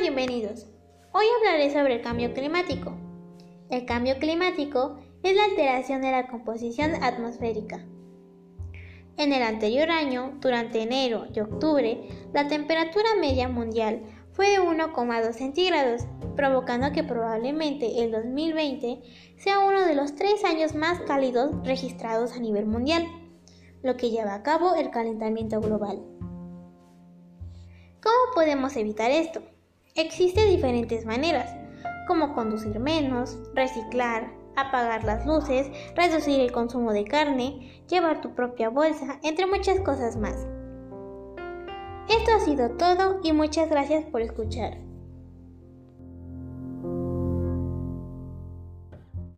bienvenidos. Hoy hablaré sobre el cambio climático. El cambio climático es la alteración de la composición atmosférica. En el anterior año, durante enero y octubre, la temperatura media mundial fue de 1,2 centígrados, provocando que probablemente el 2020 sea uno de los tres años más cálidos registrados a nivel mundial, lo que lleva a cabo el calentamiento global. ¿Cómo podemos evitar esto? Existen diferentes maneras, como conducir menos, reciclar, apagar las luces, reducir el consumo de carne, llevar tu propia bolsa, entre muchas cosas más. Esto ha sido todo y muchas gracias por escuchar.